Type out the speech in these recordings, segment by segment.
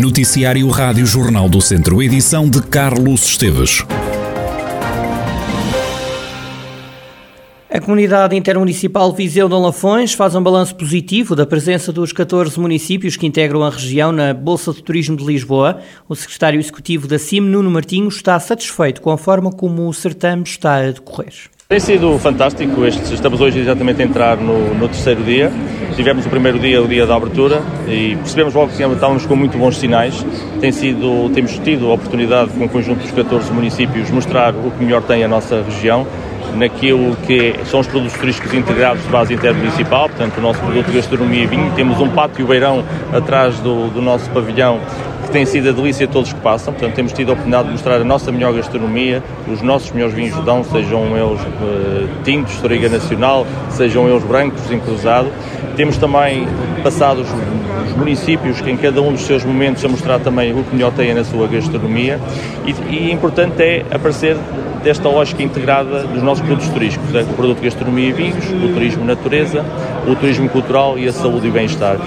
Noticiário Rádio Jornal do Centro, edição de Carlos Esteves. A comunidade intermunicipal Viseu de Lafões faz um balanço positivo da presença dos 14 municípios que integram a região na Bolsa de Turismo de Lisboa. O secretário executivo da CIM, Nuno Martinho, está satisfeito com a forma como o certame está a decorrer. Tem sido fantástico, estamos hoje exatamente a entrar no, no, terceiro dia. Tivemos o primeiro dia, o dia da abertura, e percebemos logo que estávamos com muito bons sinais. Tem sido, temos tido a oportunidade, com o conjunto dos 14 municípios, mostrar o que melhor tem a nossa região naquilo que são os produtos turísticos integrados de base intermunicipal, portanto o nosso produto de gastronomia e vinho. Temos um pátio beirão atrás do, do nosso pavilhão que tem sido a delícia de todos que passam. Portanto, temos tido a oportunidade de mostrar a nossa melhor gastronomia, os nossos melhores vinhos de Dão, sejam eles uh, tintos, Toriga Nacional, sejam eles brancos, em cruzado. Temos também passado os, os, municípios que em cada um dos seus momentos a mostrar também o que melhor têm na sua gastronomia e, e importante é aparecer desta lógica integrada dos nossos produtos turísticos, o produto gastronomia e vinhos, o turismo natureza, o turismo cultural e a saúde e bem-estar.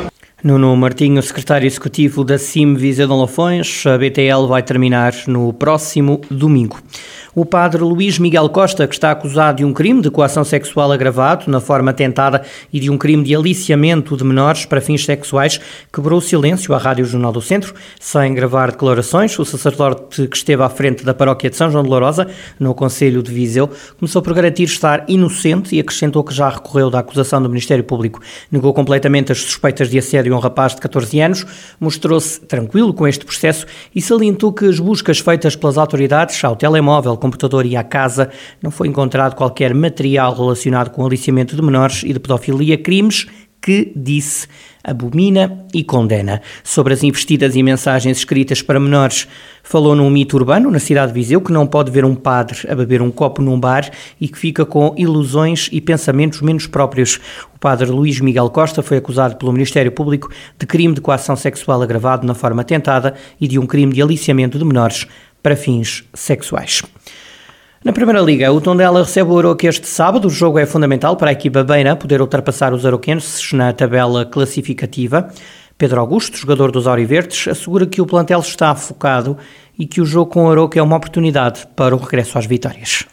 Nuno Martinho, secretário executivo da CIM Viseu de Lafões, a BTL vai terminar no próximo domingo. O padre Luís Miguel Costa, que está acusado de um crime de coação sexual agravado na forma tentada e de um crime de aliciamento de menores para fins sexuais, quebrou o silêncio à Rádio Jornal do Centro, sem gravar declarações. O sacerdote que esteve à frente da paróquia de São João de Lourosa, no Conselho de Viseu, começou por garantir estar inocente e acrescentou que já recorreu da acusação do Ministério Público. Negou completamente as suspeitas de assédio a um rapaz de 14 anos, mostrou-se tranquilo com este processo e salientou que as buscas feitas pelas autoridades ao telemóvel computador e à casa, não foi encontrado qualquer material relacionado com aliciamento de menores e de pedofilia, crimes que, disse, abomina e condena. Sobre as investidas e mensagens escritas para menores, falou num mito urbano na cidade de Viseu que não pode ver um padre a beber um copo num bar e que fica com ilusões e pensamentos menos próprios. O padre Luís Miguel Costa foi acusado pelo Ministério Público de crime de coação sexual agravado na forma tentada e de um crime de aliciamento de menores para fins sexuais. Na Primeira Liga, o Tondela recebe o Aroca este sábado. O jogo é fundamental para a equipa beira poder ultrapassar os aroquenses na tabela classificativa. Pedro Augusto, jogador dos Auriverdes, assegura que o plantel está focado e que o jogo com o Aroca é uma oportunidade para o regresso às vitórias.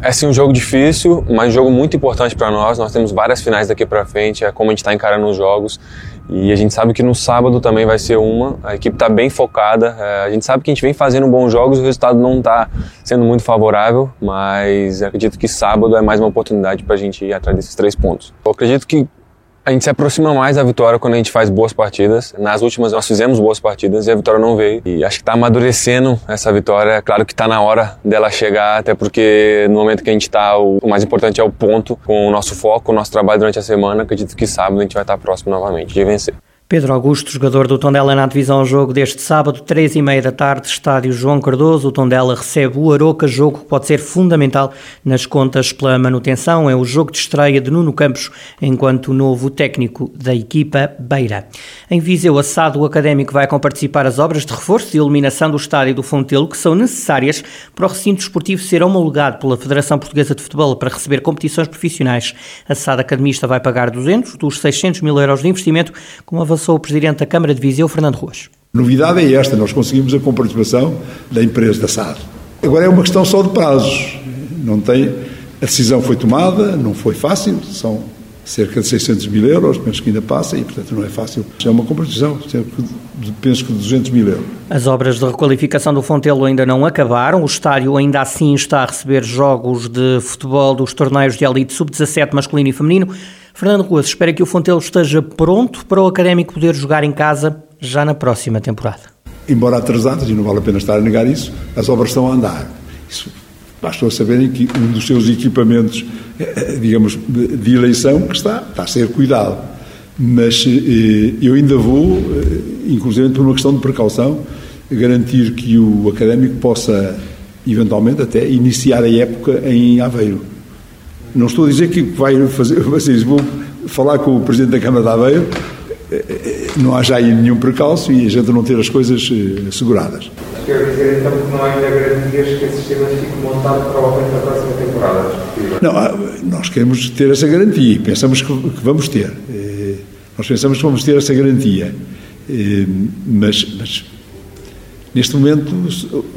É sim um jogo difícil, mas um jogo muito importante para nós. Nós temos várias finais daqui para frente, é como a gente está encarando os jogos. E a gente sabe que no sábado também vai ser uma. A equipe está bem focada. É, a gente sabe que a gente vem fazendo bons jogos, o resultado não está sendo muito favorável, mas acredito que sábado é mais uma oportunidade para a gente ir atrás desses três pontos. Eu acredito que a gente se aproxima mais da vitória quando a gente faz boas partidas. Nas últimas nós fizemos boas partidas e a vitória não veio. E acho que está amadurecendo essa vitória. É claro que está na hora dela chegar, até porque no momento que a gente está, o mais importante é o ponto, com o nosso foco, o nosso trabalho durante a semana. Acredito que sábado a gente vai estar próximo novamente de vencer. Pedro Augusto, jogador do Tondela na divisão jogo deste sábado, três e meia da tarde, estádio João Cardoso. O Tondela recebe o Aroca, jogo que pode ser fundamental nas contas pela manutenção. É o jogo de estreia de Nuno Campos enquanto novo técnico da equipa Beira. Em Viseu, assado o Académico vai comparticipar as obras de reforço e iluminação do estádio do Fontelo que são necessárias para o recinto esportivo ser homologado pela Federação Portuguesa de Futebol para receber competições profissionais. A SAD Academista vai pagar 200 dos 600 mil euros de investimento com uma avançou o Presidente da Câmara de Viseu, Fernando Ruas. Novidade é esta, nós conseguimos a comparticipação da empresa da SAD. Agora é uma questão só de prazos. Não tem, a decisão foi tomada, não foi fácil, são cerca de 600 mil euros, penso que ainda passa e, portanto, não é fácil. É uma compartilhação, penso que de 200 mil euros. As obras de requalificação do Fontelo ainda não acabaram. O estádio ainda assim está a receber jogos de futebol dos torneios de elite sub-17 masculino e feminino. Fernando Ruas espera que o Fontelo esteja pronto para o Académico poder jogar em casa já na próxima temporada. Embora atrasadas, e não vale a pena estar a negar isso, as obras estão a andar. Isso, bastou saberem que um dos seus equipamentos, eh, eh, digamos, de eleição, que está, está a ser cuidado. Mas eh, eu ainda vou, inclusive por uma questão de precaução, garantir que o académico possa, eventualmente, até iniciar a época em Aveiro não estou a dizer que vai fazer, vocês vão falar com o Presidente da Câmara de Aveiro, eh, eh, não há já aí nenhum precalço e a gente não ter as coisas eh, asseguradas. Quer dizer então que não há ainda garantias que esse sistema fique montado provavelmente na próxima temporada? Não, nós queremos ter essa garantia e pensamos que, vamos ter. Nós pensamos que vamos ter essa garantia. Mas, mas Neste momento,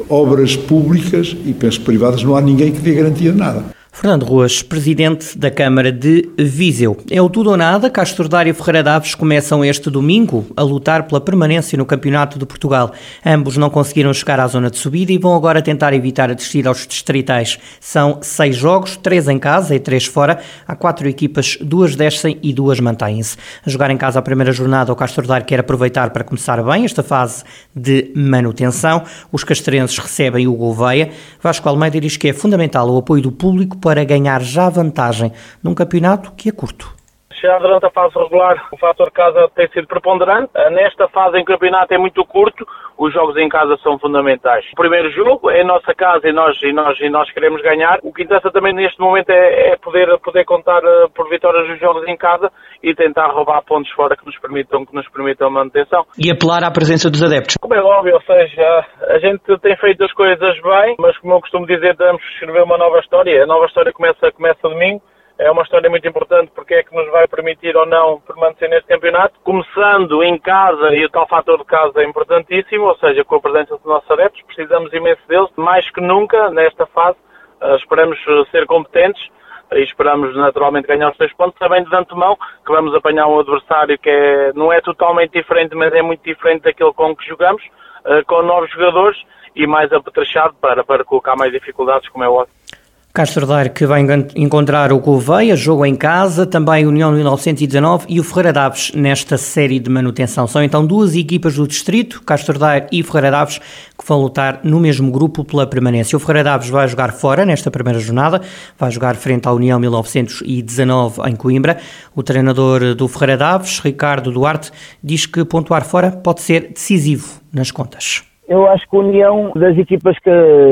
obras públicas e penso privadas, não há ninguém que dê garantia de nada. Fernando Ruas, presidente da Câmara de Viseu. É o tudo ou nada. Castro Dário e Ferreira Daves começam este domingo a lutar pela permanência no Campeonato de Portugal. Ambos não conseguiram chegar à zona de subida e vão agora tentar evitar a descida aos distritais. São seis jogos, três em casa e três fora. Há quatro equipas, duas descem e duas mantêm-se. A jogar em casa a primeira jornada, o Castro Dário quer aproveitar para começar bem esta fase de manutenção. Os castrenses recebem o Gouveia. Vasco Almeida diz que é fundamental o apoio do público para ganhar já vantagem num campeonato que é curto. Já durante a fase regular, o fator casa tem sido preponderante. Ah, nesta fase em campeonato é muito curto, os jogos em casa são fundamentais. O primeiro jogo é nossa casa e nós, e nós, e nós queremos ganhar. O que interessa também neste momento é, é poder, poder contar ah, por vitórias dos jogos em casa e tentar roubar pontos fora que nos permitam, que nos permitam a manutenção. E apelar à presença dos adeptos. Como é óbvio, ou seja, a gente tem feito as coisas bem, mas como eu costumo dizer, que escrever uma nova história. A nova história começa, começa domingo é uma história muito importante porque é que nos vai permitir ou não permanecer neste campeonato. Começando em casa, e o tal fator de casa é importantíssimo, ou seja, com a presença dos nossos adeptos, precisamos imenso deles, mais que nunca nesta fase. Uh, esperamos ser competentes e esperamos naturalmente ganhar os três pontos, sabendo de antemão que vamos apanhar um adversário que é, não é totalmente diferente, mas é muito diferente daquele com que jogamos, uh, com novos jogadores e mais apetrechado para, para colocar mais dificuldades, como é óbvio. Castro Daire que vai encontrar o Gouveia, jogo em casa, também União 1919 e o Ferreira Daves nesta série de manutenção. São então duas equipas do distrito, Castro Daire e Ferreira Daves, que vão lutar no mesmo grupo pela permanência. O Ferreira Daves vai jogar fora nesta primeira jornada, vai jogar frente à União 1919 em Coimbra. O treinador do Ferreira Daves, Ricardo Duarte, diz que pontuar fora pode ser decisivo nas contas. Eu acho que a União, das equipas que,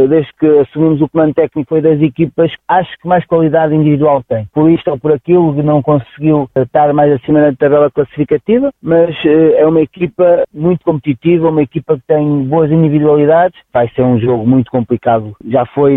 desde que assumimos o comando técnico, foi das equipas acho que mais qualidade individual tem. Por isto ou por aquilo, não conseguiu estar mais acima da tabela classificativa, mas eh, é uma equipa muito competitiva, uma equipa que tem boas individualidades. Vai ser um jogo muito complicado. Já foi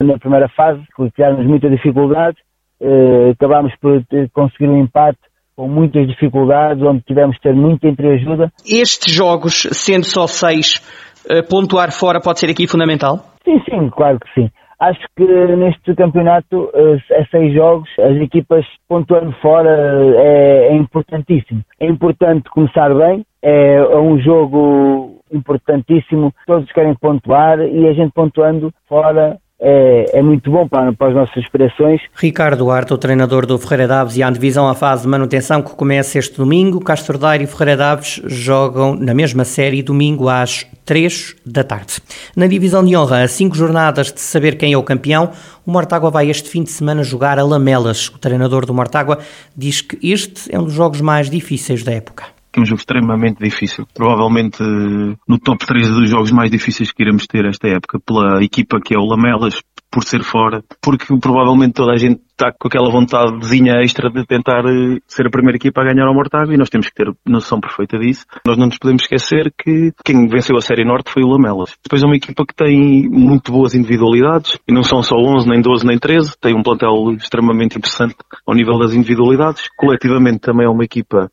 na primeira fase, que criámos muita dificuldade. Eh, acabámos por conseguir um empate com muitas dificuldades, onde tivemos de ter muita entreajuda. Estes jogos, sendo só seis, eh, pontuar fora pode ser aqui fundamental? Sim, sim, claro que sim. Acho que neste campeonato, a seis jogos, as equipas pontuando fora é, é importantíssimo. É importante começar bem, é, é um jogo importantíssimo, todos querem pontuar e a gente pontuando fora é, é, muito bom para, para as nossas aspirações. Ricardo Duarte, o treinador do Ferreira Daves e a divisão à fase de manutenção que começa este domingo. Castro Daire e Ferreira Daves jogam na mesma série domingo às 3 da tarde. Na divisão de honra, a cinco jornadas de saber quem é o campeão, o Mortágua vai este fim de semana jogar a Lamelas. O treinador do Mortágua diz que este é um dos jogos mais difíceis da época que é um jogo extremamente difícil. Provavelmente no top 3 dos jogos mais difíceis que iremos ter esta época, pela equipa que é o Lamelas, por ser fora, porque provavelmente toda a gente está com aquela vontadezinha extra de tentar eh, ser a primeira equipa a ganhar ao Mortágua e nós temos que ter noção perfeita disso. Nós não nos podemos esquecer que quem venceu a Série Norte foi o Lamelas. Depois é uma equipa que tem muito boas individualidades e não são só 11, nem 12, nem 13. Tem um plantel extremamente interessante ao nível das individualidades. Coletivamente também é uma equipa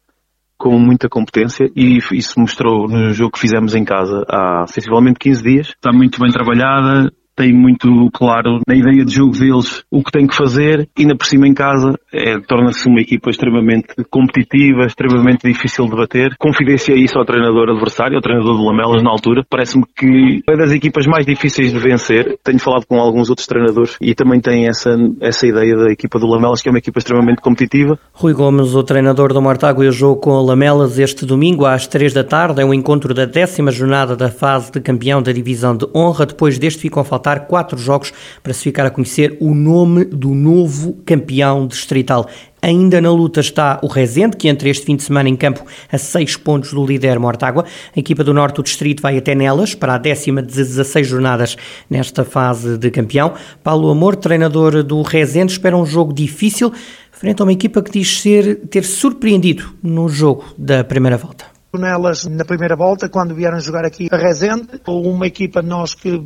com muita competência e isso mostrou no jogo que fizemos em casa há sensivelmente 15 dias. Está muito bem trabalhada, tem muito claro na ideia de jogo deles o que tem que fazer, ainda por cima em casa é, torna-se uma equipa extremamente competitiva, extremamente difícil de bater. Confidenciei isso ao treinador adversário, ao treinador do Lamelas na altura. Parece-me que é das equipas mais difíceis de vencer. Tenho falado com alguns outros treinadores e também tem essa, essa ideia da equipa do Lamelas, que é uma equipa extremamente competitiva. Rui Gomes, o treinador do Mortágua, e o jogo com o Lamelas este domingo às 3 da tarde. É um encontro da décima jornada da fase de campeão da divisão de honra. Depois deste ficam a faltar faltar quatro jogos para se ficar a conhecer o nome do novo campeão distrital. Ainda na luta está o Rezende, que entre este fim de semana em campo a seis pontos do líder Mortágua. A equipa do Norte do Distrito vai até nelas para a décima de 16 jornadas nesta fase de campeão. Paulo Amor, treinador do Rezende, espera um jogo difícil frente a uma equipa que diz ser, ter surpreendido no jogo da primeira volta nelas na primeira volta, quando vieram jogar aqui a Rezende, uma equipa nós que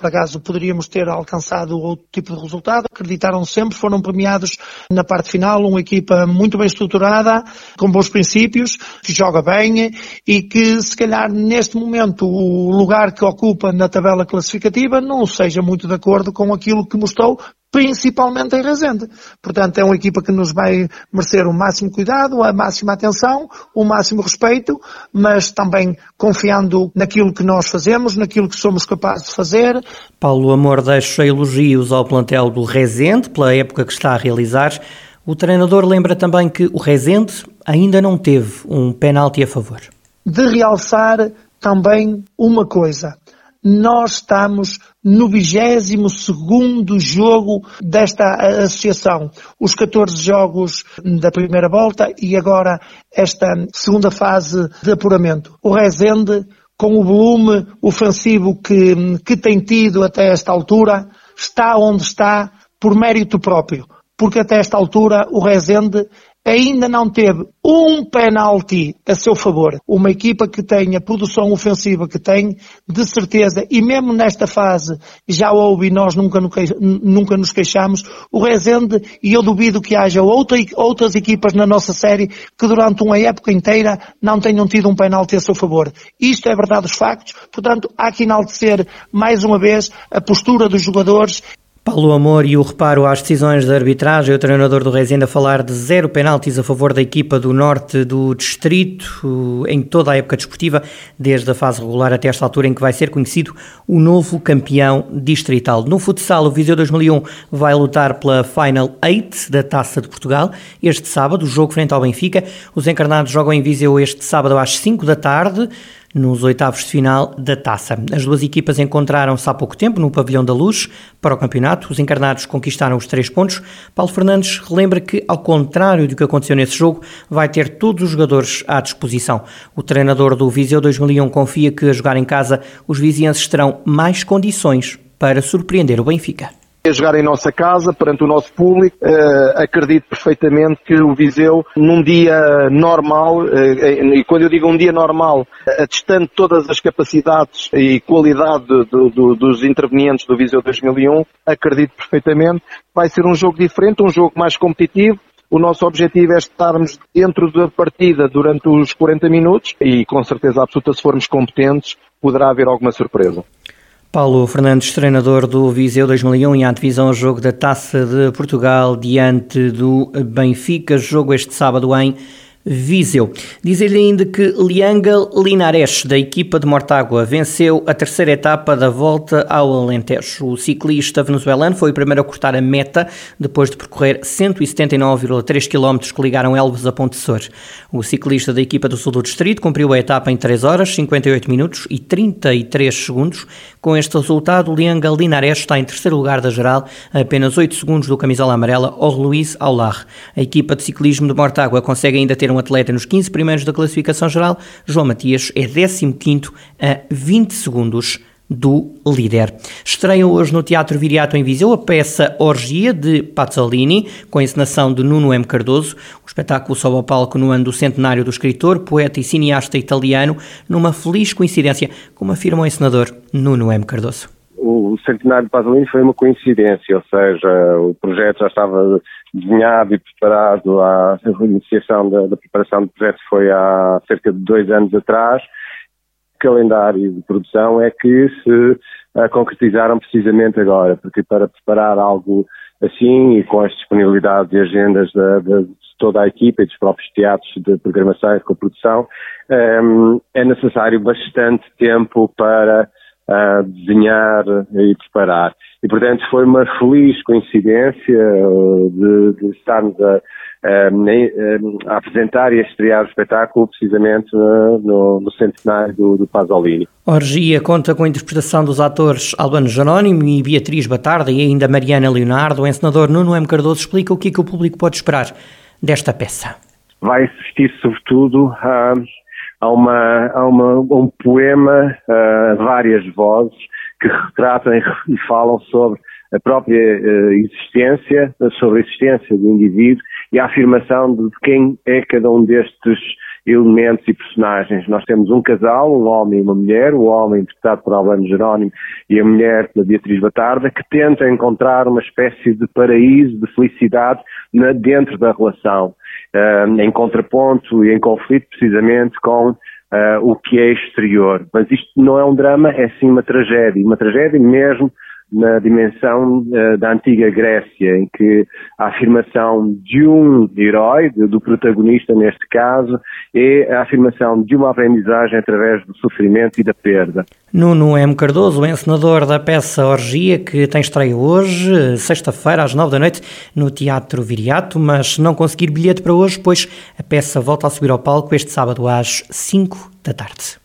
por acaso poderíamos ter alcançado outro tipo de resultado. Acreditaram sempre, foram premiados na parte final, uma equipa muito bem estruturada, com bons princípios, que joga bem e que se calhar neste momento o lugar que ocupa na tabela classificativa não seja muito de acordo com aquilo que mostrou, principalmente em Rezende. Portanto, é uma equipa que nos vai merecer o máximo cuidado, a máxima atenção, o máximo respeito, mas também confiando naquilo que nós fazemos, naquilo que somos capazes de fazer. Paulo Amor deixa elogios ao plantel do Rezende pela época que está a realizar. O treinador lembra também que o Rezende ainda não teve um penalti a favor. De realçar também uma coisa nós estamos no 22 jogo desta associação. Os 14 jogos da primeira volta e agora esta segunda fase de apuramento. O Rezende, com o volume ofensivo que, que tem tido até esta altura, está onde está por mérito próprio. Porque até esta altura o Rezende ainda não teve um penalti a seu favor. Uma equipa que tem a produção ofensiva que tem, de certeza, e mesmo nesta fase já houve e nós nunca, nunca nos queixamos, o Rezende, e eu duvido que haja outra, outras equipas na nossa série que durante uma época inteira não tenham tido um penalti a seu favor. Isto é verdade dos factos, portanto há que enaltecer mais uma vez a postura dos jogadores Paulo Amor e o reparo às decisões de arbitragem, o treinador do Rezende a falar de zero penaltis a favor da equipa do norte do distrito em toda a época desportiva, desde a fase regular até esta altura em que vai ser conhecido o novo campeão distrital. No futsal, o Viseu 2001 vai lutar pela Final 8 da Taça de Portugal este sábado, o jogo frente ao Benfica. Os encarnados jogam em Viseu este sábado às 5 da tarde nos oitavos de final da taça. As duas equipas encontraram-se há pouco tempo no Pavilhão da Luz para o campeonato. Os encarnados conquistaram os três pontos. Paulo Fernandes relembra que, ao contrário do que aconteceu nesse jogo, vai ter todos os jogadores à disposição. O treinador do Viseu 2001 confia que, a jogar em casa, os vizienses terão mais condições para surpreender o Benfica a jogar em nossa casa, perante o nosso público. Uh, acredito perfeitamente que o Viseu, num dia normal, uh, e quando eu digo um dia normal, atestando todas as capacidades e qualidade do, do, dos intervenientes do Viseu 2001, acredito perfeitamente vai ser um jogo diferente, um jogo mais competitivo, o nosso objetivo é estarmos dentro da partida durante os 40 minutos e com certeza absoluta se formos competentes poderá haver alguma surpresa. Paulo Fernandes, treinador do Viseu 2001 e a ao jogo da Taça de Portugal diante do Benfica, jogo este sábado em Viseu. Diz-lhe ainda que Lianga Linares, da equipa de Mortágua, venceu a terceira etapa da volta ao Alentejo. O ciclista venezuelano foi o primeiro a cortar a meta depois de percorrer 179,3 km que ligaram Elvas a Pontessor. O ciclista da equipa do Sul do Distrito cumpriu a etapa em 3 horas, 58 minutos e 33 segundos. Com este resultado, Lianga Linares está em terceiro lugar da geral, a apenas 8 segundos do camisola amarela, ao Luís Aular. A equipa de ciclismo de Mortágua consegue ainda ter um atleta nos 15 primeiros da classificação geral, João Matias é 15 a 20 segundos do líder. Estreia hoje no Teatro Viriato em Viseu a peça Orgia de Pazzolini, com a encenação de Nuno M. Cardoso. O espetáculo sobe ao palco no ano do centenário do escritor, poeta e cineasta italiano, numa feliz coincidência, como afirma o encenador Nuno M. Cardoso o centenário de Pasolini foi uma coincidência, ou seja, o projeto já estava desenhado e preparado, a iniciação da, da preparação do projeto foi há cerca de dois anos atrás. O calendário de produção é que se uh, concretizaram precisamente agora, porque para preparar algo assim e com as disponibilidades e agendas da, de toda a equipa e dos próprios teatros de programação e de produção, um, ehm, é necessário bastante tempo para a desenhar e preparar. E, portanto, foi uma feliz coincidência uh, de, de estarmos a, a, a, apresentar e a estrear o espetáculo precisamente uh, no, no, centenário do, do Pasolini. Orgia conta com a interpretação dos atores Albano Jerónimo e Beatriz Batarda e ainda Mariana Leonardo. O encenador Nuno M. Cardoso explica o que, é que o público pode esperar desta peça. Vai assistir sobretudo a há, uma, há uma, um poema, uh, várias vozes, que retratam e falam sobre a própria uh, existência, sobre a existência do indivíduo e a afirmação de quem é cada um destes elementos e personagens. Nós temos um casal, um homem e uma mulher, o homem interpretado por Albano Jerónimo e a mulher pela Beatriz Batarda, que tentam encontrar uma espécie de paraíso, de felicidade na, dentro da relação, uh, em contraponto e em conflito precisamente com uh, o que é exterior. Mas isto não é um drama, é sim uma tragédia, uma tragédia mesmo na dimensão uh, da antiga Grécia, em que a afirmação de um herói, do protagonista neste caso, é a afirmação de uma aprendizagem através do sofrimento e da perda. Nuno M. Cardoso, encenador da peça Orgia, que tem estreia hoje, sexta-feira, às nove da noite, no Teatro Viriato, mas não conseguir bilhete para hoje, pois a peça volta a subir ao palco este sábado às cinco da tarde.